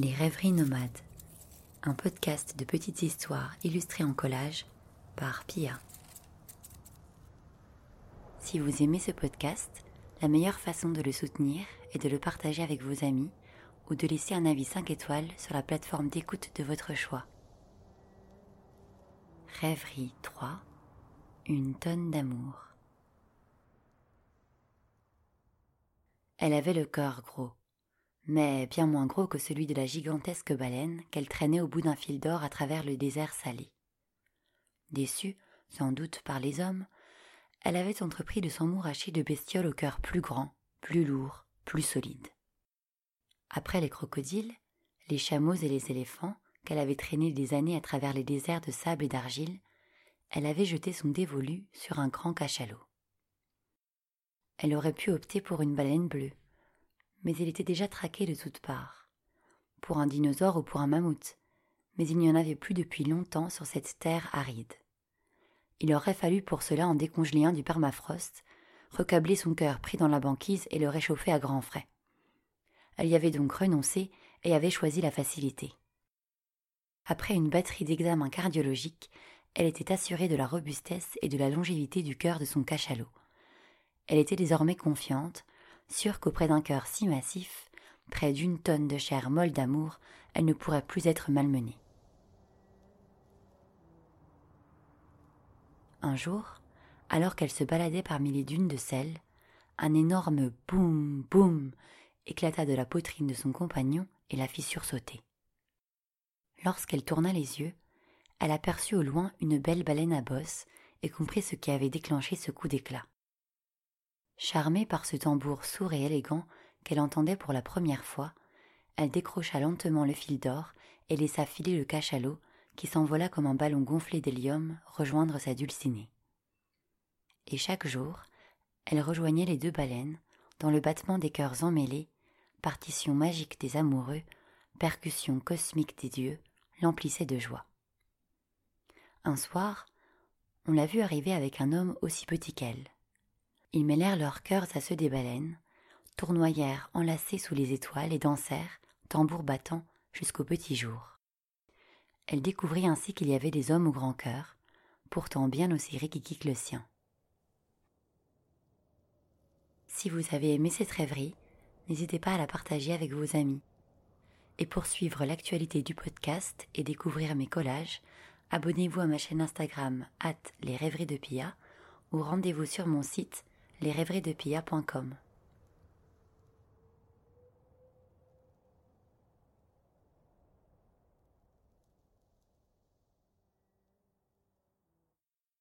Les rêveries nomades, un podcast de petites histoires illustrées en collage par Pia. Si vous aimez ce podcast, la meilleure façon de le soutenir est de le partager avec vos amis ou de laisser un avis 5 étoiles sur la plateforme d'écoute de votre choix. Rêverie 3 Une tonne d'amour. Elle avait le cœur gros, mais bien moins gros que celui de la gigantesque baleine qu'elle traînait au bout d'un fil d'or à travers le désert salé. Déçue, sans doute par les hommes, elle avait entrepris de s'emmouracher de bestioles au cœur plus grand, plus lourd, plus solide. Après les crocodiles, les chameaux et les éléphants, qu'elle avait traînés des années à travers les déserts de sable et d'argile, elle avait jeté son dévolu sur un grand cachalot. Elle aurait pu opter pour une baleine bleue, mais il était déjà traqué de toutes parts. Pour un dinosaure ou pour un mammouth, mais il n'y en avait plus depuis longtemps sur cette terre aride. Il aurait fallu pour cela en décongeler du permafrost, recabler son cœur pris dans la banquise et le réchauffer à grands frais. Elle y avait donc renoncé et avait choisi la facilité. Après une batterie d'examens cardiologiques, elle était assurée de la robustesse et de la longévité du cœur de son cachalot. Elle était désormais confiante, sûre qu'auprès d'un cœur si massif, près d'une tonne de chair molle d'amour, elle ne pourrait plus être malmenée. Un jour, alors qu'elle se baladait parmi les dunes de sel, un énorme boum boum éclata de la poitrine de son compagnon et la fit sursauter. Lorsqu'elle tourna les yeux, elle aperçut au loin une belle baleine à bosse et comprit ce qui avait déclenché ce coup d'éclat. Charmée par ce tambour sourd et élégant qu'elle entendait pour la première fois, elle décrocha lentement le fil d'or et laissa filer le cachalot qui s'envola comme un ballon gonflé d'hélium rejoindre sa dulcinée. Et chaque jour, elle rejoignait les deux baleines, dans le battement des cœurs emmêlés, partition magique des amoureux, percussion cosmique des dieux, l'emplissait de joie. Un soir, on l'a vue arriver avec un homme aussi petit qu'elle. Ils mêlèrent leurs cœurs à ceux des baleines, tournoyèrent enlacés sous les étoiles et dansèrent, tambour battant, jusqu'au petit jour. Elle découvrit ainsi qu'il y avait des hommes au grand cœur, pourtant bien aussi riquiqui que le sien. Si vous avez aimé cette rêverie, n'hésitez pas à la partager avec vos amis. Et pour suivre l'actualité du podcast et découvrir mes collages, abonnez-vous à ma chaîne Instagram, at les rêveries de Pia, ou rendez-vous sur mon site lesrêveriesdepia.com.